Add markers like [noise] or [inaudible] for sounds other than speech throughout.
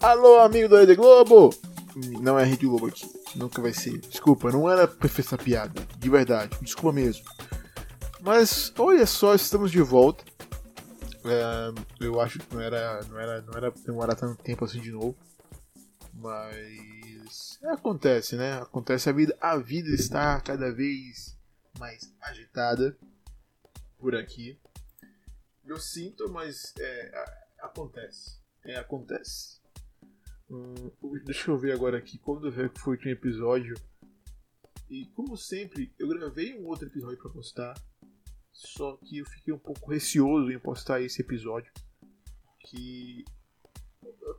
Alô, amigo da Rede Globo! Não é Rede Globo aqui, nunca vai ser. Desculpa, não era pra essa piada, de verdade, desculpa mesmo. Mas olha só, estamos de volta. É, eu acho que não era, não era, não era demorar tanto tempo assim de novo, mas acontece, né? Acontece a vida, a vida está cada vez mais agitada por aqui. Eu sinto, mas é, acontece, é, acontece. Hum, deixa eu ver agora aqui quando foi o último episódio. E como sempre, eu gravei um outro episódio para postar. Só que eu fiquei um pouco receoso em postar esse episódio. Que.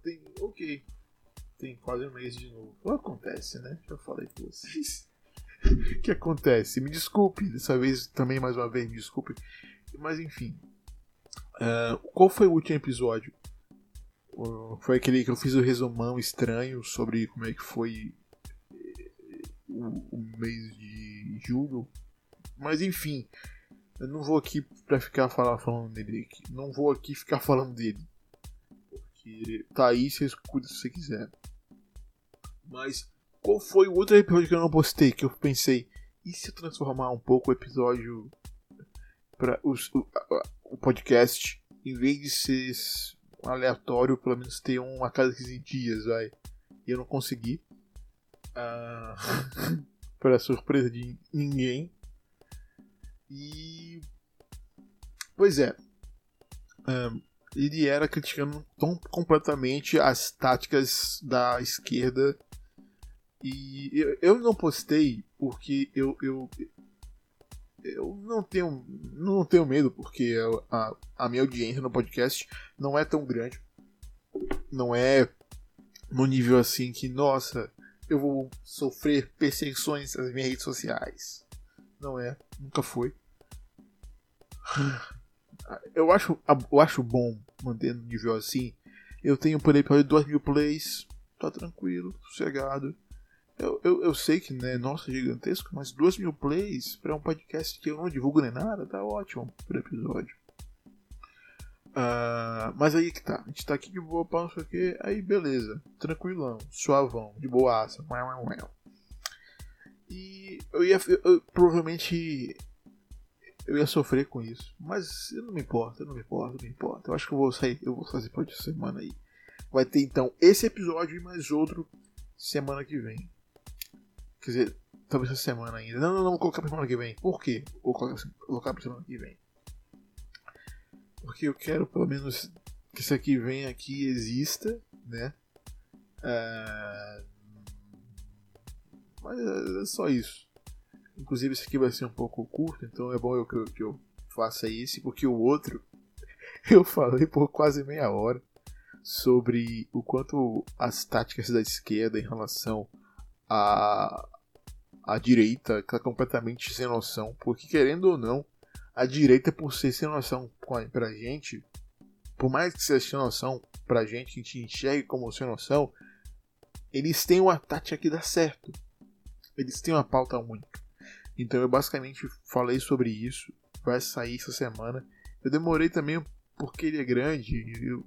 Tenho. Ok. Tem quase um mês de novo. Que acontece, né? Já falei com vocês. O [laughs] que acontece? Me desculpe, dessa vez também mais uma vez, me desculpe. Mas enfim. Uh, qual foi o último episódio? Foi aquele que eu fiz o resumão estranho sobre como é que foi eh, o, mês de julho. Mas enfim, eu não vou aqui pra ficar falando dele. Não vou aqui ficar falando dele. Porque tá aí, você escuta se você quiser. Mas qual foi o outro episódio que eu não postei? Que eu pensei, e se eu transformar um pouco o episódio para o, o podcast, em vez de ser aleatório, pelo menos ter um a cada 15 dias, vai. E eu não consegui. Ah, [laughs] para surpresa de ninguém. E. Pois é. Ele era criticando tão completamente as táticas da esquerda. E eu, eu não postei porque eu, eu, eu não tenho, não tenho medo, porque a, a minha audiência no podcast não é tão grande. Não é no nível assim que, nossa, eu vou sofrer perseguições nas minhas redes sociais. Não é, nunca foi. [sighs] Eu acho, eu acho bom manter no nível assim. Eu tenho por exemplo 2 mil plays, tá tranquilo, sossegado. Eu, eu, eu sei que, né, nossa, gigantesco, mas 2 mil plays para um podcast que eu não divulgo nem nada, tá ótimo por episódio. Uh, mas aí que tá, a gente tá aqui de boa pra não sei o que, aí beleza, tranquilão, suavão, de boaça. E eu ia, eu, eu, provavelmente, eu ia sofrer com isso, mas eu não me importa, eu não me importa, não me importa. Eu acho que eu vou sair, eu vou fazer por semana aí. Vai ter então esse episódio e mais outro semana que vem. Quer dizer, talvez essa semana ainda. Não, não, não, vou colocar pra semana que vem. Por quê? Vou colocar, vou colocar pra semana que vem. Porque eu quero pelo menos que isso aqui venha aqui exista, né? É... Mas é só isso. Inclusive esse aqui vai ser um pouco curto, então é bom eu, que, eu, que eu faça esse, porque o outro [laughs] eu falei por quase meia hora sobre o quanto as táticas da esquerda em relação a, a direita está completamente sem noção, porque querendo ou não, a direita, por ser sem noção pra gente, por mais que seja sem noção pra gente, que a gente enxergue como sem noção, eles têm uma tática que dá certo. Eles têm uma pauta única. Então eu basicamente falei sobre isso. Vai sair essa semana. Eu demorei também porque ele é grande. Eu,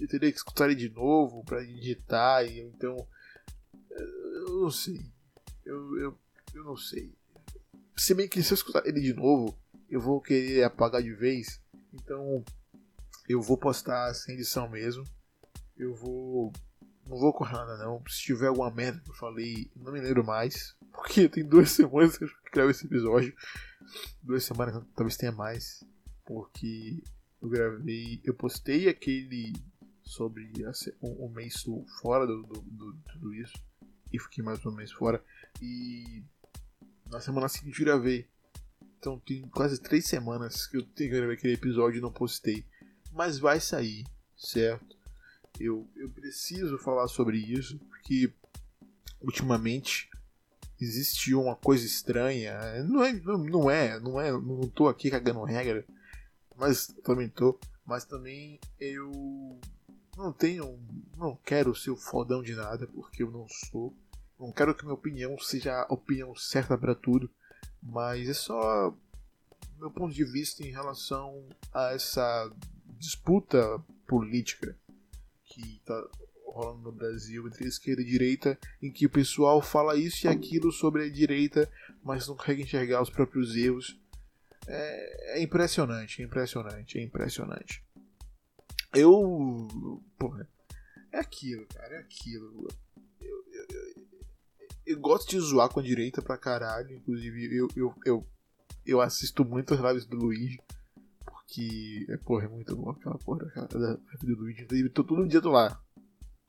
eu teria que escutar ele de novo para editar. Então eu não sei. Eu, eu, eu não sei. Se bem que se eu escutar ele de novo, eu vou querer apagar de vez. Então eu vou postar sem edição mesmo. Eu vou. Não vou correr nada não. Se tiver alguma merda que eu falei, não me lembro mais. [laughs] Porque tem duas semanas que eu gravo esse episódio. Duas semanas, talvez tenha mais. Porque eu gravei. Eu postei aquele sobre o um, um mês fora do, do, do, tudo isso e fiquei mais um mês fora. E na semana seguinte gravei. Então tem quase três semanas que eu tenho que gravar aquele episódio e não postei. Mas vai sair, certo? Eu, eu preciso falar sobre isso porque ultimamente existiu uma coisa estranha. Não é, não, é, não é, não tô aqui cagando regra, mas também tô. Mas também eu não tenho, não quero ser o fodão de nada porque eu não sou. Não quero que minha opinião seja a opinião certa para tudo, mas é só meu ponto de vista em relação a essa disputa política que está tá rolando no Brasil entre esquerda e direita, em que o pessoal fala isso e aquilo sobre a direita, mas não consegue enxergar os próprios erros. É, é impressionante, é impressionante, é impressionante. Eu. Porra, é aquilo, cara, é aquilo. Eu, eu, eu, eu, gosto de zoar com a direita pra caralho, inclusive eu, eu, eu, eu assisto muito as lives do Luigi. Porque, é, porra, é muito bom aquela porra aquela, da live do Luigi. Inclusive, tô, todo dia eu tô lá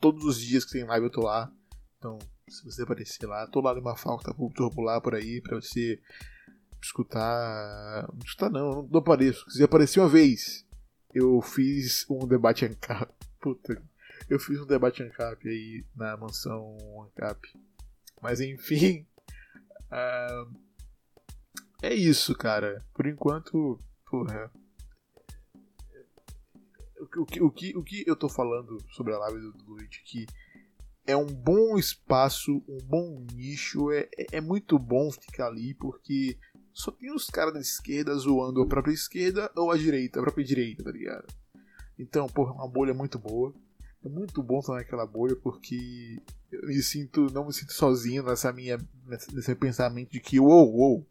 todos os dias que tem live eu tô lá. Então, se você aparecer lá, tô lá numa falta turbular por aí pra você escutar. Não escutar não, não apareço. Se aparecer uma vez, eu fiz um debate ANCAP. Puta, eu fiz um debate ANCAP aí na mansão ANCAP. Mas enfim. Uh, [laughs] é isso, cara. Por enquanto, porra, o, que, o, que, o que eu tô falando sobre a live do, Luigi que é um bom espaço, um bom nicho, é, é, é muito bom ficar ali porque só tem os caras da esquerda zoando a própria esquerda ou a direita, a própria direita, tá ligado? Então, porra, é uma bolha muito boa. É muito bom estar naquela bolha porque eu me sinto, não me sinto sozinho nessa minha, nesse pensamento de que, uou, uou,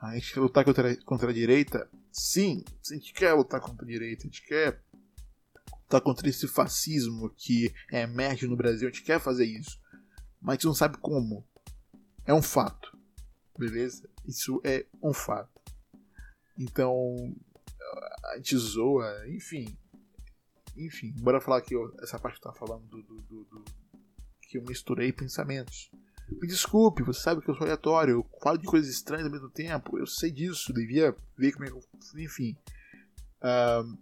a gente quer lutar contra, contra a direita? Sim, a gente quer lutar contra a direita, a gente quer lutar contra esse fascismo que emerge no Brasil. A gente quer fazer isso, mas a gente não sabe como. É um fato, beleza? Isso é um fato. Então, a gente zoa, enfim. Enfim, bora falar aqui essa parte que tá falando do, do, do, do, que eu misturei pensamentos. Me desculpe, você sabe que eu sou aleatório, eu falo de coisas estranhas ao mesmo tempo, eu sei disso, devia ver como é que eu. Enfim. Uh,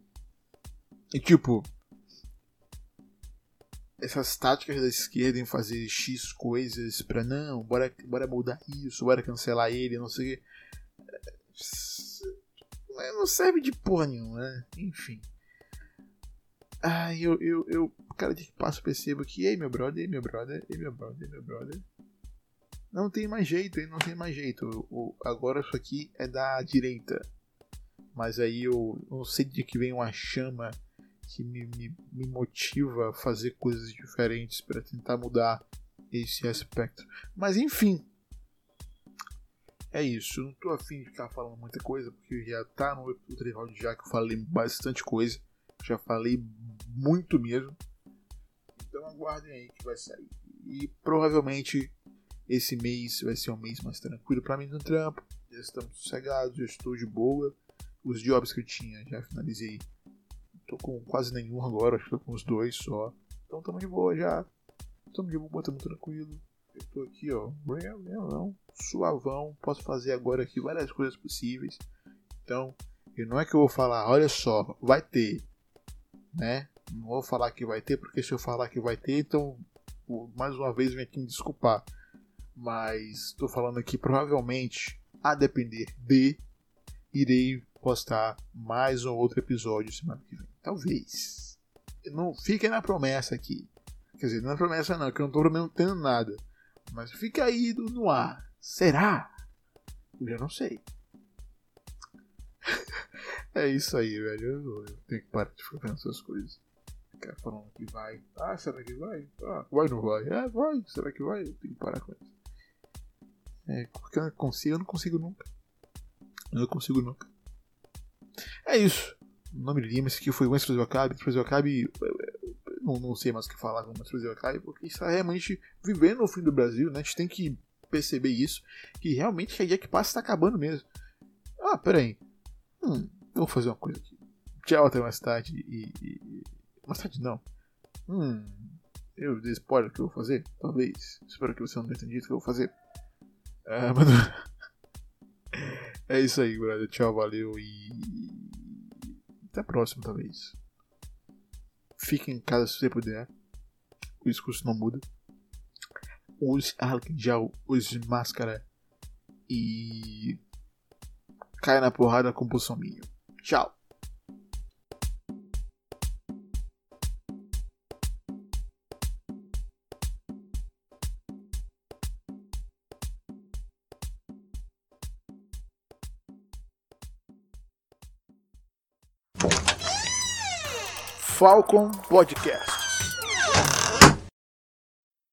e tipo, essas táticas da esquerda em fazer X coisas pra não, bora, bora mudar isso, bora cancelar ele, não sei o que. É, não serve de porra nenhuma, né? Enfim. Ah, eu, eu, eu, cada dia que passo percebo que, ei meu brother, ei meu brother, ei meu brother, ei meu brother. Não tem mais jeito, hein? Não tem mais jeito. O, agora isso aqui é da direita. Mas aí eu não sei de que vem uma chama que me, me, me motiva a fazer coisas diferentes para tentar mudar esse aspecto. Mas enfim, é isso. Eu não tô afim de ficar falando muita coisa, porque já tá no outro episódio já que eu falei bastante coisa. Já falei muito mesmo. Então aguardem aí que vai sair. E provavelmente esse mês vai ser um mês mais tranquilo para mim no trampo. Já estamos sossegados, já estou de boa. Os jobs que eu tinha já finalizei Tô com quase nenhum agora, acho que tô com uns dois só. Então tamo de boa já. Tamo de boa, tamo tranquilo. Eu tô aqui, ó, não, suavão. Posso fazer agora aqui várias coisas possíveis. Então, e não é que eu vou falar, olha só, vai ter, né? Não vou falar que vai ter, porque se eu falar que vai ter, então, mais uma vez, vem aqui me desculpar. Mas estou falando aqui, provavelmente, a depender de, irei postar mais um outro episódio semana que vem. Talvez. Não fiquem na promessa aqui. Quer dizer, não é promessa não, que eu não estou prometendo nada. Mas fica aí no ar. Será? Eu já não sei. [laughs] é isso aí, velho. Eu, tenho que parar de ficar pensando essas coisas. Ficar falando que vai. Ah, será que vai? Ah, vai ou não vai? Ah, vai. Será que vai? Eu tenho que parar com isso. É, porque eu não consigo, eu não consigo nunca. Eu não consigo nunca. É isso. O nome Lima, esse aqui foi o Express Acabe. Express Acabe, não, não sei mais o que falar com o Express Acabe, porque está realmente vivendo o fim do Brasil, né? A gente tem que perceber isso, que realmente a dia que passa está acabando mesmo. Ah, peraí. Hum, vou fazer uma coisa aqui. Tchau, até mais tarde e. e... Mais tarde não. Hum. Eu dei spoiler que eu vou fazer? Talvez. Espero que você não tenha entendido o que eu vou fazer. É, [laughs] mas... é isso aí, brother. Tchau, valeu e. Até a próxima, talvez. Fique em casa se você puder. O discurso não muda. Use álcool gel, use máscara. E. Caia na porrada com o Bolsonaro. Tchau. Falcon Podcast.